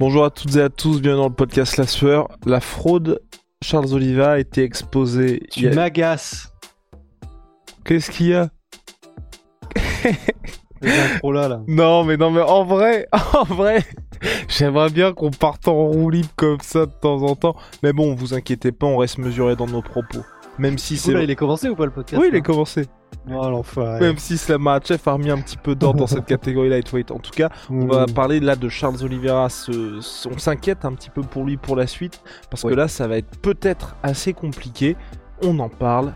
Bonjour à toutes et à tous, bienvenue dans le podcast La Sueur. La fraude Charles Oliva a été exposée. Tu a- m'agaces. Qu'est-ce qu'il y a? Là, là. Non mais non mais en vrai, en vrai, j'aimerais bien qu'on parte en roue libre comme ça de temps en temps. Mais bon, vous inquiétez pas, on reste mesuré dans nos propos. Même si c'est... Il est commencé ou pas le podcast Oui, il là est commencé. Oh l'enfoiré. Même si Slam Chef a remis un petit peu d'ordre dans cette catégorie lightweight. En tout cas, On va parler là de Charles Oliveira. Ce- ce- on s'inquiète un petit peu pour lui pour la suite parce que là, ça va être peut-être assez compliqué. On en parle.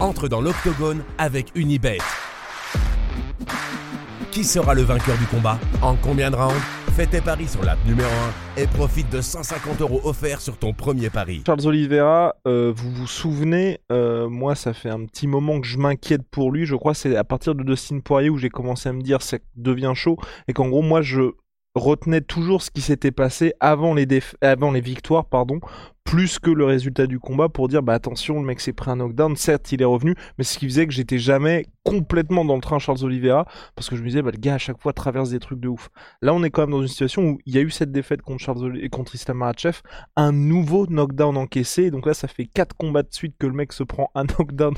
entre dans l'octogone avec Unibet. Qui sera le vainqueur du combat En combien de rounds Fais tes paris sur l'app numéro 1 et profite de 150 euros offerts sur ton premier pari. Charles Oliveira, euh, vous vous souvenez, euh, moi, ça fait un petit moment que je m'inquiète pour lui. Je crois c'est à partir de Dustin Poirier où j'ai commencé à me dire ça devient chaud et qu'en gros, moi, je retenais toujours ce qui s'était passé avant les, déf- avant les victoires, pardon, plus que le résultat du combat pour dire bah attention, le mec s'est pris un knockdown. Certes, il est revenu, mais ce qui faisait que j'étais jamais complètement dans le train Charles Oliveira parce que je me disais bah le gars à chaque fois traverse des trucs de ouf. Là, on est quand même dans une situation où il y a eu cette défaite contre Charles et contre Islam Makhachev, un nouveau knockdown encaissé. Donc là, ça fait quatre combats de suite que le mec se prend un knockdown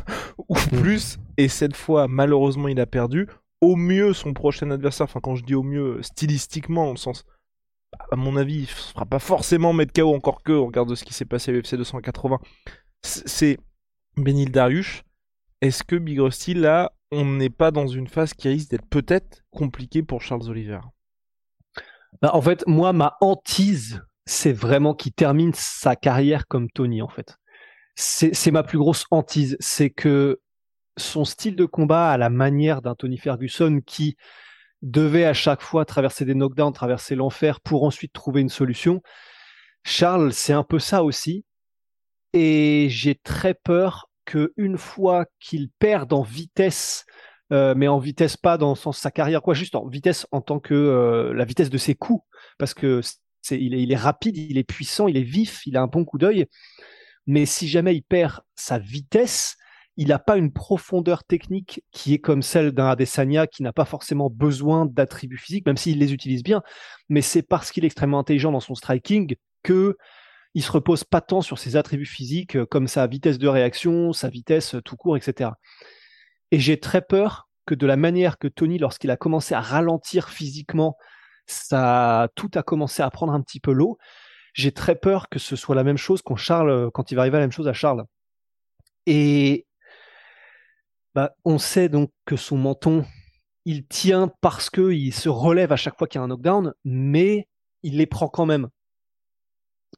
ou plus. Et cette fois, malheureusement, il a perdu. Au mieux, son prochain adversaire, enfin quand je dis au mieux, stylistiquement, dans le sens, à mon avis, il se fera pas forcément mettre KO encore que, au regard de ce qui s'est passé à l'UFC 280. C- C'est Benil Dariush. Est-ce que Big Rusty, là, on n'est pas dans une phase qui risque d'être peut-être compliquée pour Charles Oliver? Bah, en fait, moi, ma hantise, c'est vraiment qu'il termine sa carrière comme Tony, en fait. C'est ma plus grosse hantise. C'est que son style de combat à la manière d'un Tony Ferguson qui devait à chaque fois traverser des knockdowns, traverser l'enfer pour ensuite trouver une solution. Charles, c'est un peu ça aussi. Et j'ai très peur que une fois qu'il perde en vitesse, euh, mais en vitesse pas dans le sens de sa carrière, quoi, juste en vitesse en tant que euh, la vitesse de ses coups, parce que il, est, il est rapide, il est puissant, il est vif, il a un bon coup d'œil. Mais si jamais il perd sa vitesse, il n'a pas une profondeur technique qui est comme celle d'un Adesanya qui n'a pas forcément besoin d'attributs physiques, même s'il les utilise bien. Mais c'est parce qu'il est extrêmement intelligent dans son striking que il se repose pas tant sur ses attributs physiques euh, comme sa vitesse de réaction, sa vitesse euh, tout court, etc. Et j'ai très peur que de la manière que Tony, lorsqu'il a commencé à ralentir physiquement, ça tout a commencé à prendre un petit peu l'eau. J'ai très peur que ce soit la même chose quand Charles, euh, quand il va arriver à la même chose à Charles. Et bah, on sait donc que son menton, il tient parce que il se relève à chaque fois qu'il y a un knockdown, mais il les prend quand même.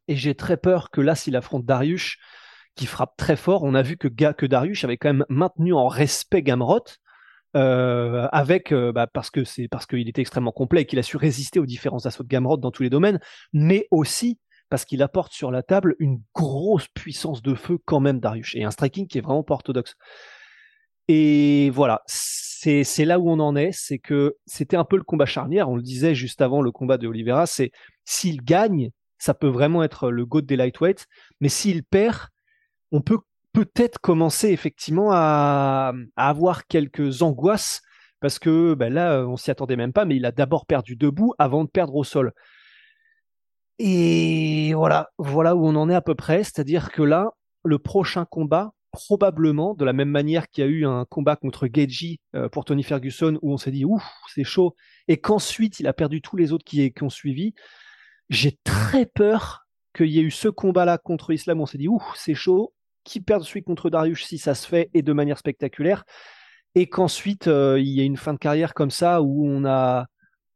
Et j'ai très peur que là, s'il affronte Darius, qui frappe très fort, on a vu que, que Darius avait quand même maintenu en respect Gamrot, euh, avec euh, bah, parce que c'est parce qu'il était extrêmement complet et qu'il a su résister aux différents assauts de Gamrot dans tous les domaines, mais aussi parce qu'il apporte sur la table une grosse puissance de feu quand même Darius et un striking qui est vraiment pas orthodoxe. Et voilà, c'est là où on en est, c'est que c'était un peu le combat charnière. On le disait juste avant le combat de Oliveira, c'est s'il gagne, ça peut vraiment être le goat des lightweights, mais s'il perd, on peut peut-être commencer effectivement à, à avoir quelques angoisses parce que ben là, on s'y attendait même pas, mais il a d'abord perdu debout avant de perdre au sol. Et voilà, voilà où on en est à peu près, c'est-à-dire que là, le prochain combat, probablement, de la même manière qu'il y a eu un combat contre Geji euh, pour Tony Ferguson, où on s'est dit, ouf, c'est chaud, et qu'ensuite il a perdu tous les autres qui, ont suivi, j'ai très peur qu'il y ait eu ce combat-là contre Islam, où on s'est dit, ouf, c'est chaud, qui perd celui contre Darius si ça se fait, et de manière spectaculaire, et qu'ensuite euh, il y ait une fin de carrière comme ça, où on a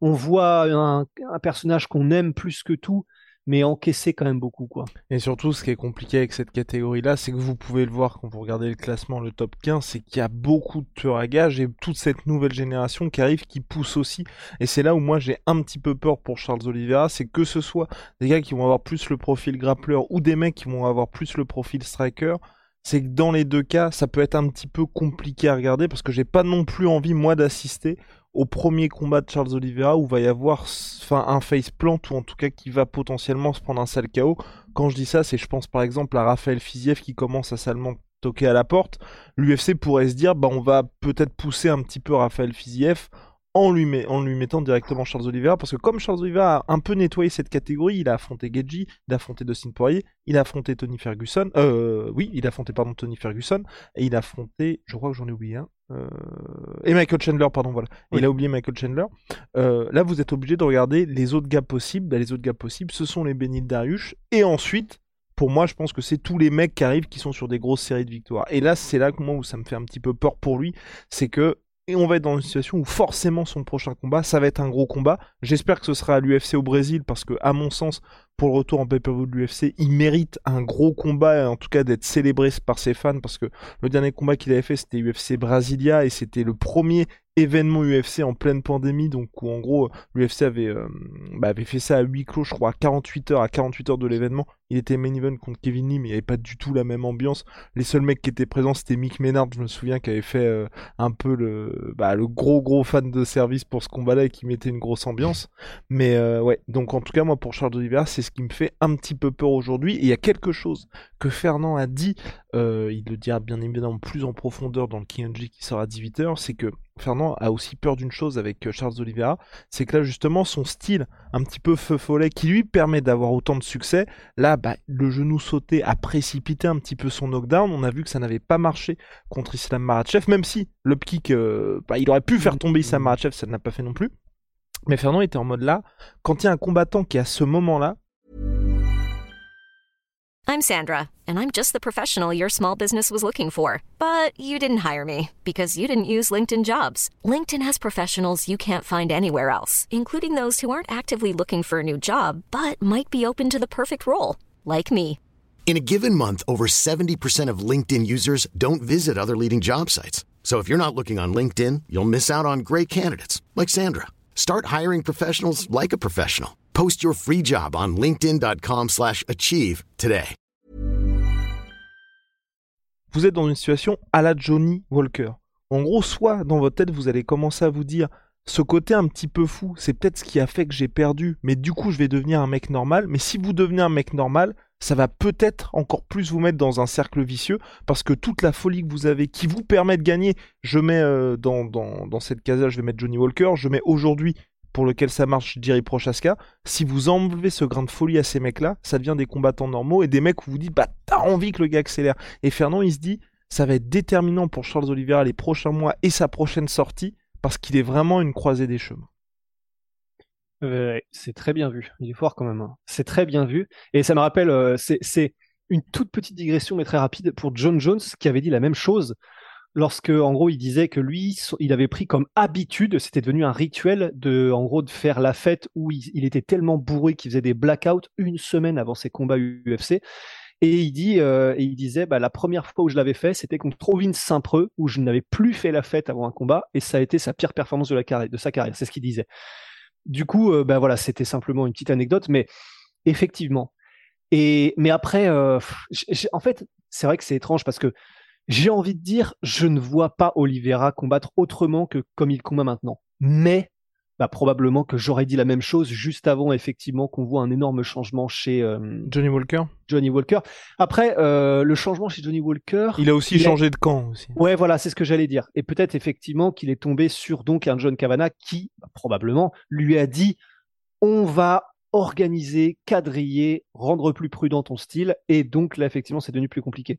on voit un personnage qu'on aime plus que tout mais encaisser quand même beaucoup, quoi. Et surtout, ce qui est compliqué avec cette catégorie-là, c'est que vous pouvez le voir quand vous regardez le classement, le top 15, c'est qu'il y a beaucoup de tueurs à gages et toute cette nouvelle génération qui arrive, qui pousse aussi. Et c'est là où moi j'ai un petit peu peur pour Charles Oliveira, c'est que ce soit des gars qui vont avoir plus le profil grappleur ou des mecs qui vont avoir plus le profil striker, c'est que dans les deux cas, ça peut être un petit peu compliqué à regarder parce que j'ai pas non plus envie moi d'assister au premier combat de Charles Oliveira où va y avoir un face plant ou en tout cas qui va potentiellement se prendre un sale KO. Quand je dis ça, c'est je pense par exemple à Raphaël Fiziev qui commence à salement toquer à la porte. L'UFC pourrait se dire bah on va peut-être pousser un petit peu Raphaël Fiziev en lui, en lui mettant directement Charles Oliveira, parce que comme Charles Oliveira a un peu nettoyé cette catégorie, il a affronté Gedji, il a affronté Dustin Poirier, il a affronté Tony Ferguson, euh, oui, il a affronté, pardon, Tony Ferguson, et il a affronté, je crois que j'en ai oublié un, euh, et Michael Chandler, pardon, voilà. Il a oublié Michael Chandler. Euh, là, vous êtes obligé de regarder les autres gars possibles. Bah, les autres gars possibles, ce sont les Benil Darius. Et ensuite, pour moi, je pense que c'est tous les mecs qui arrivent qui sont sur des grosses séries de victoires. Et là, c'est là que moi où ça me fait un petit peu peur pour lui, c'est que et on va être dans une situation où forcément son prochain combat, ça va être un gros combat. J'espère que ce sera à l'UFC au Brésil parce que, à mon sens, pour le retour en pay-per-view de l'UFC, il mérite un gros combat en tout cas d'être célébré par ses fans parce que le dernier combat qu'il avait fait c'était UFC Brasilia et c'était le premier événement UFC en pleine pandémie, donc où en gros l'UFC avait, euh, bah, avait fait ça à huis clos, je crois, à 48 heures, à 48 heures de l'événement. Il était main event contre Kevin Lee, mais il n'y avait pas du tout la même ambiance. Les seuls mecs qui étaient présents, c'était Mick Ménard, je me souviens, qui avait fait euh, un peu le, bah, le gros gros fan de service pour ce combat-là et qui mettait une grosse ambiance. Mais euh, ouais, donc en tout cas, moi pour Charles Oliveira, c'est ce qui me fait un petit peu peur aujourd'hui. Et il y a quelque chose que Fernand a dit, il le dira bien évidemment plus en profondeur dans le KNG qui sera à 18h, c'est que Fernand a aussi peur d'une chose avec euh, Charles Oliveira, c'est que là justement son style un petit peu feu follet qui lui permet d'avoir autant de succès, là bah, le genou sauté a précipité un petit peu son knockdown, on a vu que ça n'avait pas marché contre Islam Maratchev, même si le kick, euh, bah, il aurait pu faire tomber Islam Maratchev, ça ne l'a pas fait non plus. Mais Fernand était en mode là, quand il y a un combattant qui à ce moment-là I'm Sandra, and I'm just the professional your small business was looking for. But you didn't hire me because you didn't use LinkedIn jobs. LinkedIn has professionals you can't find anywhere else, including those who aren't actively looking for a new job but might be open to the perfect role, like me. In a given month, over 70% of LinkedIn users don't visit other leading job sites. So if you're not looking on LinkedIn, you'll miss out on great candidates like Sandra. Start hiring professionals like a professional. Post your free job on linkedin.com/achieve today. Vous êtes dans une situation à la Johnny Walker. En gros, soit dans votre tête, vous allez commencer à vous dire ce côté un petit peu fou, c'est peut-être ce qui a fait que j'ai perdu, mais du coup, je vais devenir un mec normal. Mais si vous devenez un mec normal, ça va peut-être encore plus vous mettre dans un cercle vicieux. Parce que toute la folie que vous avez qui vous permet de gagner, je mets euh, dans, dans, cette case-là, je vais mettre Johnny Walker, je mets aujourd'hui pour lequel ça marche Jerry Prochaska, si vous enlevez ce grain de folie à ces mecs-là, ça devient des combattants normaux et des mecs où vous dites, bah t'as envie que le gars accélère. Et Fernand, il se dit, ça va être déterminant pour Charles Oliveira les prochains mois et sa prochaine sortie parce qu'il est vraiment une croisée des chemins. c'est très bien vu. Il est fort quand même. Hein. C'est très bien vu. Et ça me rappelle, euh, c'est une toute petite digression, mais très rapide, pour John Jones, qui avait dit la même chose lorsque, en gros, il disait que lui, il avait pris comme habitude, c'était devenu un rituel de, en gros, de faire la fête où il, était tellement bourré qu'il faisait des blackouts une semaine avant ses combats UFC. Et il dit, euh, et il disait, bah, la première fois où je l'avais fait, c'était contre Ovin Saint-Preux, où je n'avais plus fait la fête avant un combat, et ça a été sa pire performance de sa carrière. C'est ce qu'il disait. Du coup, euh, bah, voilà, c'était simplement une petite anecdote, mais effectivement. Et mais après, euh, en fait, c'est vrai que c'est étrange parce que j'ai envie de dire, je ne vois pas Oliveira combattre autrement que comme il combat maintenant. Mais bah, probablement que j'aurais dit la même chose juste avant, effectivement, qu'on voit un énorme changement chez euh, Johnny Walker. Johnny Walker. Après, euh, le changement chez Johnny Walker. Il a aussi changé de camp aussi. Ouais, voilà, c'est ce que j'allais dire. Et peut-être effectivement qu'il est tombé sur donc un John Cavana qui, bah, probablement, lui a dit on va organiser, quadriller, rendre plus prudent ton style. Et donc là, effectivement, c'est devenu plus compliqué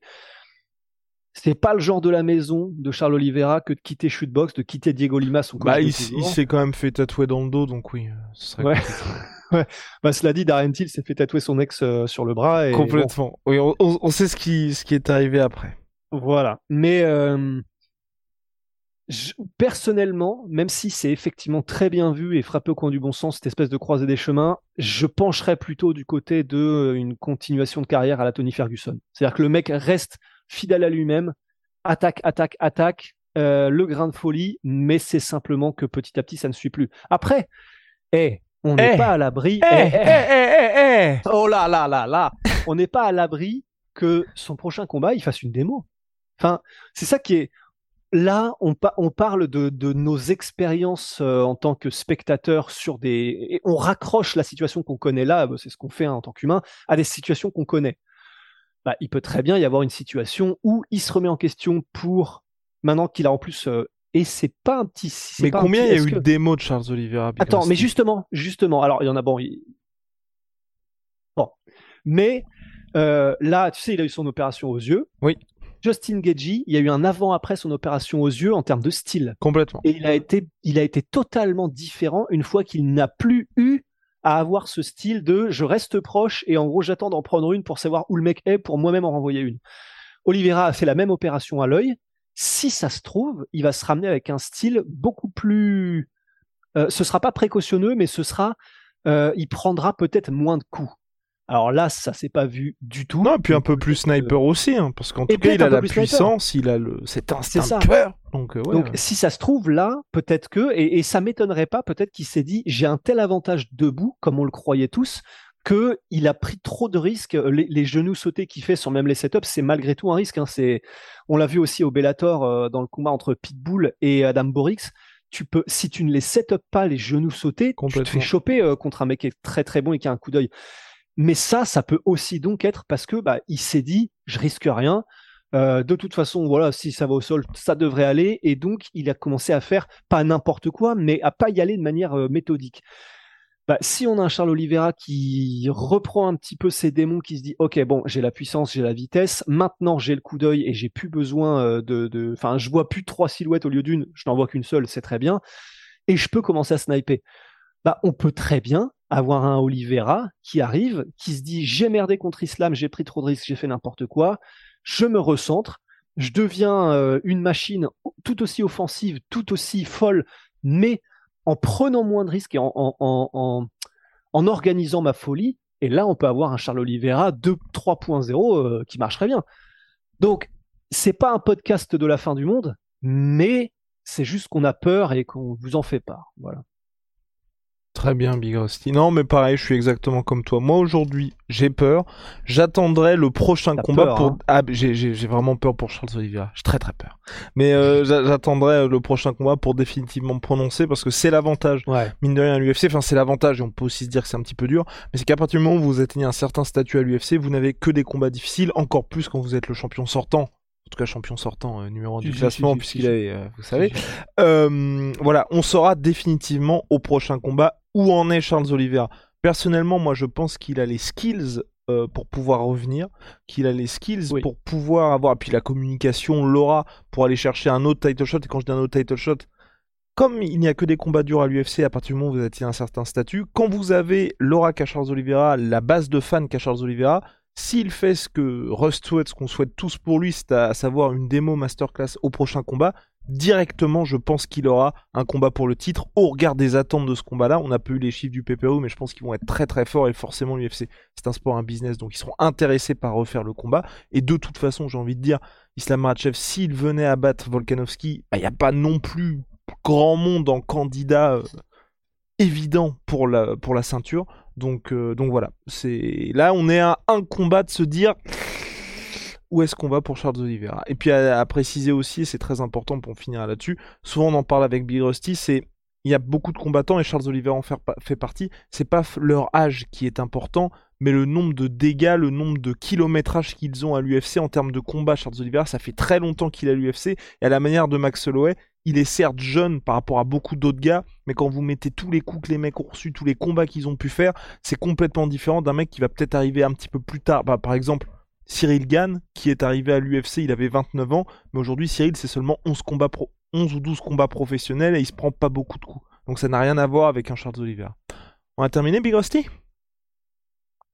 c'est pas le genre de la maison de Charles Oliveira que de quitter Shootbox, de quitter Diego Lima. Son bah, il, s'est quand même fait tatouer dans le dos, donc oui, euh, ce serait ouais. ouais. Bah, cela dit, Darren Till s'est fait tatouer son ex euh, sur le bras. Et Complètement. Oui, on, sait ce qui, ce qui est arrivé après. Voilà. Mais, euh, personnellement, même si c'est effectivement très bien vu et frappé au coin du bon sens, cette espèce de croisée des chemins, je pencherais plutôt du côté de euh, une continuation de carrière à la Tony Ferguson. C'est-à-dire que le mec reste fidèle à lui-même, attaque, attaque, attaque, euh, le grain de folie, mais c'est simplement que petit à petit, ça ne suit plus. Après, eh, on n'est Eh. pas à l'abri. Eh, eh. Oh là là là là On n'est pas à l'abri que son prochain combat, il fasse une démo. Enfin, c'est ça qui est. Là, on, pa- on parle de, de nos expériences euh, en tant que spectateurs sur des. Et on raccroche la situation qu'on connaît là, bah, c'est ce qu'on fait hein, en tant qu'humain, à des situations qu'on connaît. Bah, il peut très bien y avoir une situation où il se remet en question pour. Maintenant qu'il a en plus. euh, et c'est pas un petit. Mais combien il y a eu que- de démos de Charles Oliveira Attends, mais justement, justement, alors il y en a bon, il- bon, mais euh, là, tu sais, il a eu son opération aux yeux. Oui. Justin Gagey, il y a eu un avant-après son opération aux yeux en termes de style, Complètement. et il a été, il a été totalement différent une fois qu'il n'a plus eu à avoir ce style de je reste proche et en gros j'attends d'en prendre une pour savoir où le mec est pour moi-même en renvoyer une. Oliveira a fait la même opération à l'œil. Si ça se trouve, il va se ramener avec un style beaucoup plus. Euh, ce sera pas précautionneux, mais ce sera. euh, il prendra peut-être moins de coups. Alors là, ça s'est pas vu du tout. Non, et puis un peu Donc, plus sniper aussi, hein, parce qu'en tout cas, il a peu la sniper. puissance, il a le, cet instinct de tueur. Donc, euh, ouais, Donc, si ça se trouve là, peut-être que, et, et ça m'étonnerait pas, peut-être qu'il s'est dit, j'ai un tel avantage debout, comme on le croyait tous, que il a pris trop de risques. Les, les genoux sautés qu'il fait sur même les setups, c'est malgré tout un risque. hein. C'est, on l'a vu aussi au Bellator euh, dans le combat entre Pitbull et Adam Borix. Tu peux, si tu ne les set up pas les genoux sautés, tu te fais choper euh, contre un mec qui est très très bon et qui a un coup d'œil. Mais ça, ça peut aussi donc être parce que bah, il s'est dit, je risque rien. Euh, de toute façon, voilà, si ça va au sol, ça devrait aller. Et donc, il a commencé à faire pas n'importe quoi, mais à pas y aller de manière euh, méthodique. Bah, si on a un Charles Oliveira qui reprend un petit peu ses démons, qui se dit, ok, bon, j'ai la puissance, j'ai la vitesse, maintenant j'ai le coup d'œil et j'ai plus besoin euh, de, enfin, je vois plus trois silhouettes au lieu d'une, je n'en vois qu'une seule, c'est très bien, et je peux commencer à sniper. Bah, on peut très bien avoir un Oliveira qui arrive, qui se dit, j'ai merdé contre Islam, j'ai pris trop de risques, j'ai fait n'importe quoi, je me recentre, je deviens euh, une machine tout aussi offensive, tout aussi folle, mais en prenant moins de risques et en, organisant ma folie. Et là, on peut avoir un Charles Oliveira 2, 3.0 euh, qui marcherait bien. Donc, c'est pas un podcast de la fin du monde, mais c'est juste qu'on a peur et qu'on vous en fait part. Voilà. Très bien, Big Rusty. Non, mais pareil, je suis exactement comme toi. Moi, aujourd'hui, j'ai peur. J'attendrai le prochain combat peur, pour. hein. Ah, j'ai- vraiment peur pour Charles Oliveira. J'ai très très peur. Mais euh, j'a- j'attendrai le prochain combat pour définitivement me prononcer parce que c'est l'avantage. Ouais. Mine de rien, à l'UFC, enfin, c'est l'avantage et on peut aussi se dire que c'est un petit peu dur. Mais c'est qu'à partir du moment où vous atteignez un certain statut à l'UFC, vous n'avez que des combats difficiles, encore plus quand vous êtes le champion sortant. En tout cas, champion sortant, euh, numéro 1 Si, du classement, puisqu'il est, euh, vous savez. Euh, voilà, on saura définitivement au prochain combat où en est Charles Oliveira. Personnellement, moi, je pense qu'il a les skills euh, pour pouvoir revenir, qu'il a les skills Oui. pour pouvoir avoir, puis la communication, l'aura pour aller chercher un autre title shot. Et quand je dis un autre title shot, comme il n'y a que des combats durs à l'UFC à partir du moment où vous atteignez un certain statut, quand vous avez l'aura qu'a Charles Oliveira, la base de fans qu'a Charles Oliveira, s'il fait ce que Rust souhaite, ce qu'on souhaite tous pour lui, c'est à savoir une démo masterclass au prochain combat, directement, je pense qu'il aura un combat pour le titre au regard des attentes de ce combat-là. On n'a pas eu les chiffres du PPO, mais je pense qu'ils vont être très très forts et forcément l'UFC, c'est un sport, un business, donc ils seront intéressés par refaire le combat. Et de toute façon, j'ai envie de dire, Islam Makhachev, s'il venait à battre Volkanovski, il n'y a pas non plus grand monde en candidat euh, évident pour la, pour la ceinture. Donc, euh, donc voilà, c'est là on est à un combat de se dire où est-ce qu'on va pour Charles Oliveira. Et puis à, préciser aussi, c'est très important pour finir là-dessus, souvent on en parle avec Big Rusty, c'est il y a beaucoup de combattants et Charles Oliveira en fait, fait partie. C'est pas leur âge qui est important, mais le nombre de dégâts, le nombre de kilométrages qu'ils ont à l'UFC en termes de combat. Charles Oliveira, ça fait très longtemps qu'il est à l'UFC et à la manière de Max Holloway, il est certes jeune par rapport à beaucoup d'autres gars, mais quand vous mettez tous les coups que les mecs ont reçus, tous les combats qu'ils ont pu faire, c'est complètement différent d'un mec qui va peut-être arriver un petit peu plus tard. Bah, par exemple, Cyril Gann, qui est arrivé à l'UFC, il avait 29 ans, mais aujourd'hui, Cyril, c'est seulement 11, combats pro- 11 ou 12 combats professionnels et il se prend pas beaucoup de coups. Donc ça n'a rien à voir avec un Charles Oliveira. On a terminé, Big Rusty?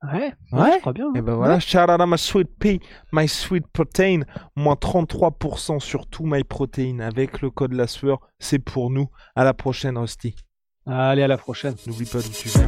Ouais, Ouais. je crois bien. Et ben voilà, shout out à my sweet pea, my sweet protein, moins 33% sur tout my protein avec le code la sueur, c'est pour nous. À la prochaine, Rusty. Allez, à la prochaine. N'oublie pas d'où tu viens.